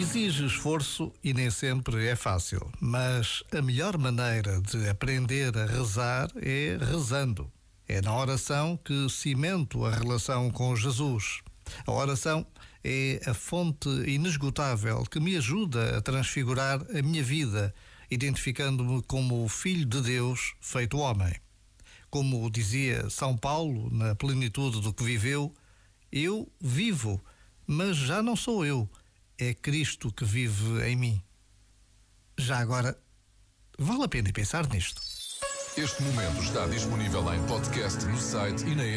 Exige esforço e nem sempre é fácil, mas a melhor maneira de aprender a rezar é rezando. É na oração que cimento a relação com Jesus. A oração é a fonte inesgotável que me ajuda a transfigurar a minha vida, identificando-me como o Filho de Deus feito homem. Como dizia São Paulo na plenitude do que viveu, eu vivo, mas já não sou eu é Cristo que vive em mim. Já agora, vale a pena pensar nisto. Este momento está disponível em podcast no site e na app.